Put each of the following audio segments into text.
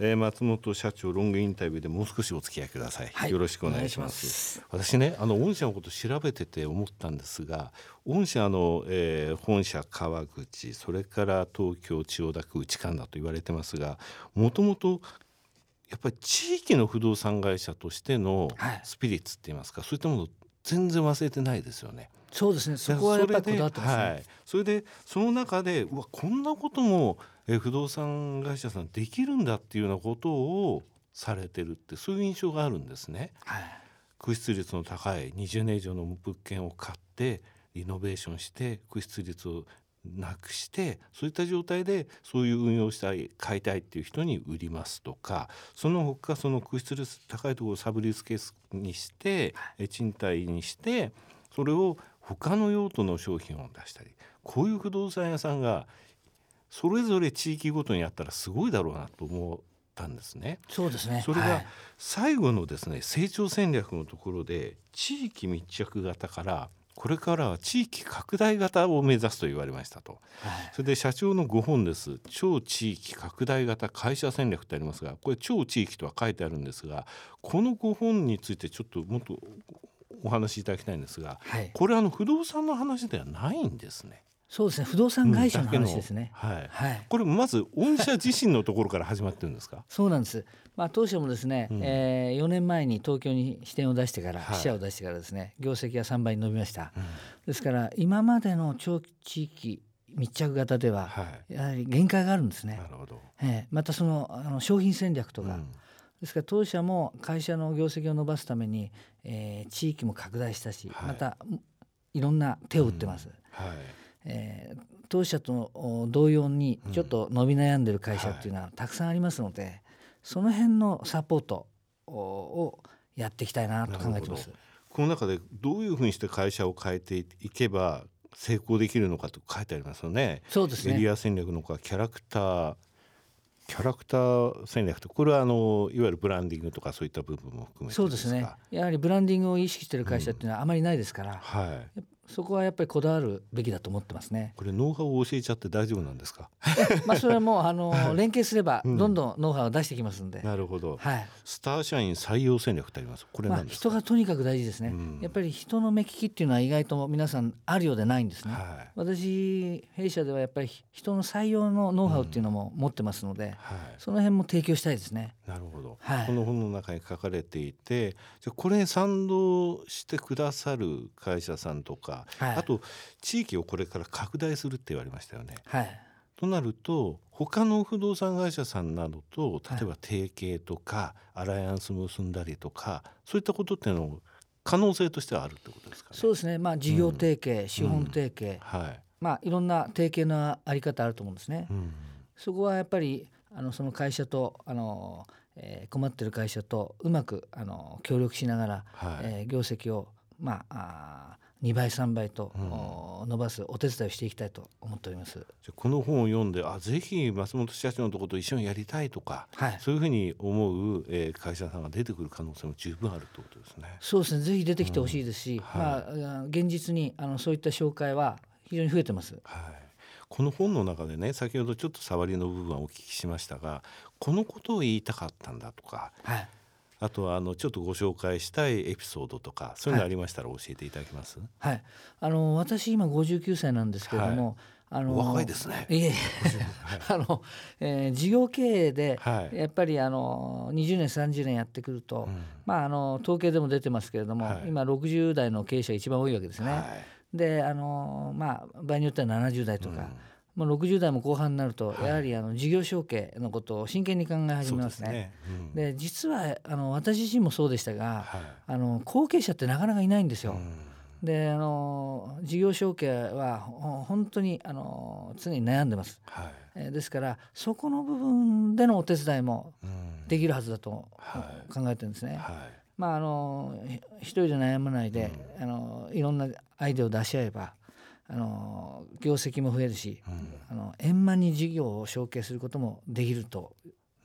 えー、松本社長ロングインタビューでもう少しお付き合いください、はい、よろしくお願いします。私ねあの御社のこと調べてて思ったんですが御社の、えー、本社川口それから東京千代田区内神田と言われてますがもともとやっぱり地域の不動産会社としてのスピリッツって言いますか、はい、そういったもの全然忘れてないですよね。そうですね。そこはやっぱりこだわってます、ね、はい、それでその中でうわこんなこともえ不動産会社さんできるんだっていうようなことをされてるってそういう印象があるんですね。はい、空室率の高い20年以上の物件を買ってリノベーションして空室率をなくしてそういった状態でそういう運用したい買いたいっていう人に売りますとかその他その空室率高いところをサブリースケースにして賃貸にしてそれを他の用途の商品を出したりこういう不動産屋さんがそれぞれ地域ごとにあったらすごいだろうなと思ったんですね。そうですね。それが最後のですね、成長戦略のところで地域密着型からこれからは地域拡大型を目指すと言われましたと、はい、それで社長の5本です。超地域拡大型会社戦略ってありますがこれ超地域とは書いてあるんですがこの5本についてちょっともっとお話しいただきたいんですが、はい、これあの不動産の話ではないんですね。そうですね。不動産会社の話ですね、うん、はい、はい、これまず御社自身のところから始まってるんですか？そうなんです。まあ当社もですね、うん、えー、4年前に東京に支店を出してから、はい、支社を出してからですね業績が3倍に伸びました、うん、ですから今までの長期地域密着型では、やはり限界があるんですね。なるほど。えー、またそのあの商品戦略とか、うん、ですから当社も会社の業績を伸ばすために、えー、地域も拡大したし、はい、またいろんな手を打ってます。うん、はいえー、当社と同様にちょっと伸び悩んでる会社っていうのはたくさんありますので、うんはい、その辺のサポートをやっていきたいなと考えてます。この中でどういうふうにして会社を変えていけば成功できるのかと書いてありますよね。そうですね。エリア戦略のかキャラクターキャラクター戦略とこれはあのいわゆるブランディングとかそういった部分も含めてそうですねやはりブランディングを意識している会社っていうのはあまりないですから、うん、はい、そこはやっぱりこだわるべきだと思ってますね。これノウハウを教えちゃって大丈夫なんですか？まあそれはもうあの 連携すればどんどんノウハウを出してきますんで。なるほど。はい。スター社員採用戦略ってあります？これまあ人がとにかく大事ですね、うん、やっぱり人の目利きっていうのは意外と皆さんあるようでないんですね。はい、私弊社ではやっぱり人の採用のノウハウっていうのも持ってますので、うんはい、その辺も提供したいですね。なるほど。はい、この本の中に書かれていて、じゃこれに賛同してくださる会社さんとか、はい、あと地域をこれから拡大するって言われましたよね。はい、となると他の不動産会社さんなどと例えば提携とか、アライアンス結んだりとかそういったことっていうのを可能性としてはあるってことですか、ね、そうですね。まあ事業提携、うん、資本提携、うん、はい。まあいろんな提携のあり方あると思うんですね。うん、そこはやっぱりあのその会社とあの、えー、困ってる会社とうまくあの協力しながら、はい、えー、業績をまああ2倍3倍と、うん、伸ばすお手伝いをしていきたいと思っております。じゃこの本を読んであぜひ松本社長のところと一緒にやりたいとか、はい、そういうふうに思う、えー、会社さんが出てくる可能性も十分あるということですね。そうですね。ぜひ出てきてほしいですし、うん。はい、まあ、現実にあのそういった紹介は非常に増えてます。はい。この本の中でね先ほどちょっと触りの部分はお聞きしましたがこのことを言いたかったんだとか、はい、あとはあのちょっとご紹介したいエピソードとかそういうのありましたら教えていただけます、はい、はい、あの私今59歳なんですけれども、はい、あの若いですね。いえ、あの、えー、事業経営で、やっぱりあの20年30年やってくると、うん、まああの統計でも出てますけれども、はい、今60代の経営者が一番多いわけですね。であのまあ場合によっては70代とか。うんまあ、60代も後半になると、やはりあの事業承継のことを真剣に考え始めますね。で、ね。うん、実はあの私自身もそうでしたが、はい、あの後継者ってなかなかいないんですよ。うん、であの事業承継は本当にあの常に悩んでます、はい、えですからそこの部分でのお手伝いもできるはずだと考えてるんですね。はい。まあ、あの一人で悩まないで、うん、あのいろんなアイデアを出し合えばあの業績も増えるし、うん、あの円満に事業を承継することもできると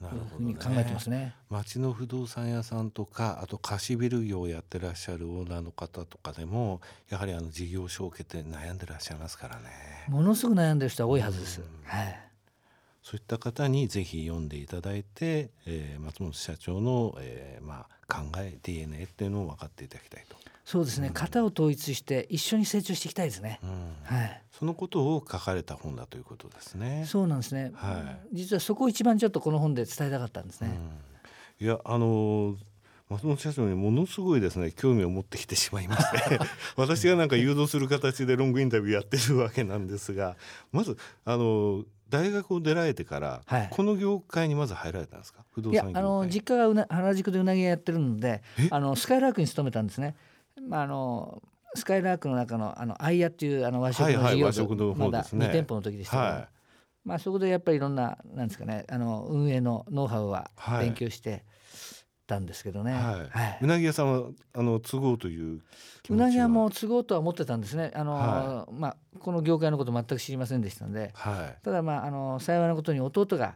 いうふうに考えてますね。町の不動産屋さんとかあと貸しビル業をやってらっしゃるオーナーの方とかでもやはりあの事業承継って悩んでらっしゃいますからね。ものすごく悩んでる人は多いはずです。はい。そういった方にぜひ読んでいただいて、えー、松本社長の、えーまあ、考え DNA っていうのを分かっていただきたいと。そうですね、うん、型を統一して一緒に成長していきたいですね、うん、はい、そのことを書かれた本だということですね。そうなんですね、はい、実はそこを一番ちょっとこの本で伝えたかったんですね、うん、いやあの松本社長にものすごいですね興味を持ってきてしまいまして。私がなんか誘導する形でロングインタビューやってるわけなんですがまずあの大学を出られてから、はい、この業界にまず入られたんですか？不動産あの実家がうな原宿でうなぎ屋やってるのであのスカイラークに勤めたんですね。まあ、あのスカイラークの中のあのアイヤっていうあの和食の事業部、はい、まだ2店舗の時でしたけど、はい、まあ、そこでやっぱりいろんななんですかねあの運営のノウハウは勉強して、たんですけどね、うなぎ屋さんはあの都合といううなぎ屋も都合とは思ってたんですね。あの、はい、まあ、この業界のこと全く知りませんでしたので、はい、ただまああの幸いなことに弟が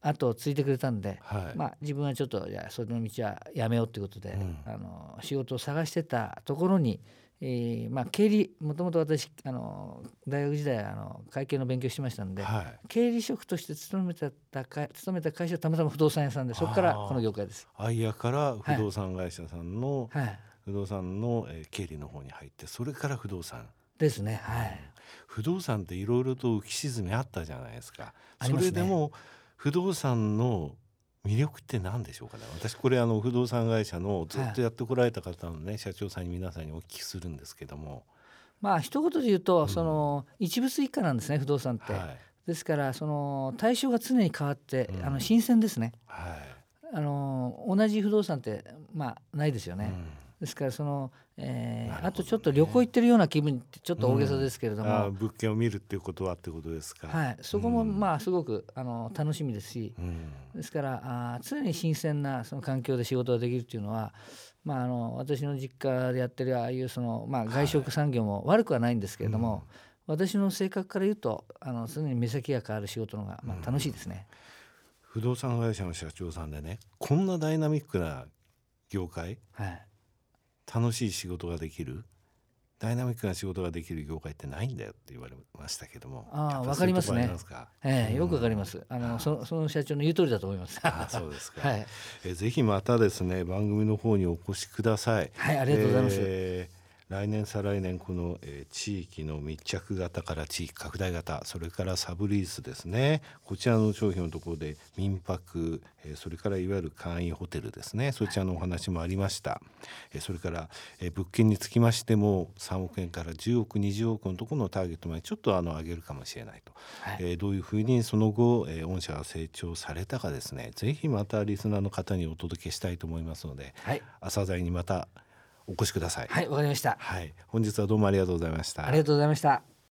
後を継いでくれたんで、はい、まあ、自分はちょっといやその道はやめようということで、うん、あの仕事を探してたところにえーまあ、経理もともと私あの大学時代あの会計の勉強しましたんで、はい、経理職として勤めた勤めた会社はたまたま不動産屋さんでそこからこの業界です。アイアから不動産会社さんの、はい、不動産の、えー、経理の方に入ってそれから不動産。ですねはい、不動産っていろいろと浮き沈みあったじゃないですか。それでも不動産の魅力って何でしょうかね。私これあの不動産会社のずっとやってこられた方のね、はい、社長さんに皆さんにお聞きするんですけども。まあ一言で言うと、うん、その一物以下なんですね不動産って、はい、ですからその対象が常に変わって、うん、あの新鮮ですね、はい、あの同じ不動産ってまあないですよね、うんですからその、えー、ね、あとちょっと旅行行ってるような気分ってちょっと大げさですけれども、うん、物件を見るっていうことはってことですか、はい、そこもまあすごくあの楽しみですし、うん、ですからあ常に新鮮なその環境で仕事ができるっていうのは、まあ、あの私の実家でやってるああいうその、まあ、外食産業も悪くはないんですけれども、はい私の性格から言うとあの常に目先が変わる仕事のが、まあ、楽しいですね、不動産会社の社長さんでねこんなダイナミックな業界、はい、楽しい仕事ができるダイナミックな仕事ができる業界ってないんだよって言われましたけども。ああわかりますね。ええよくわかります。あのそその社長の言う通りだと思います。あそうですか、はい、えぜひまたですね番組の方にお越しください。はいありがとうございます、えー来年再来年この、えー、地域の密着型から地域拡大型それからサブリースですね。こちらの商品のところで民泊、えー、それからいわゆる簡易ホテルですね。そちらのお話もありました、えー、それから、えー、物件につきましても3億円から10億20億のところのターゲットまでちょっとあの上げるかもしれないと、はい、えー、どういうふうにその後、えー、御社が成長されたかですね。ぜひまたリスナーの方にお届けしたいと思いますので、はい、朝鮮にまたお越しください。はいわかりました。はい。本日はどうもありがとうございました。ありがとうございました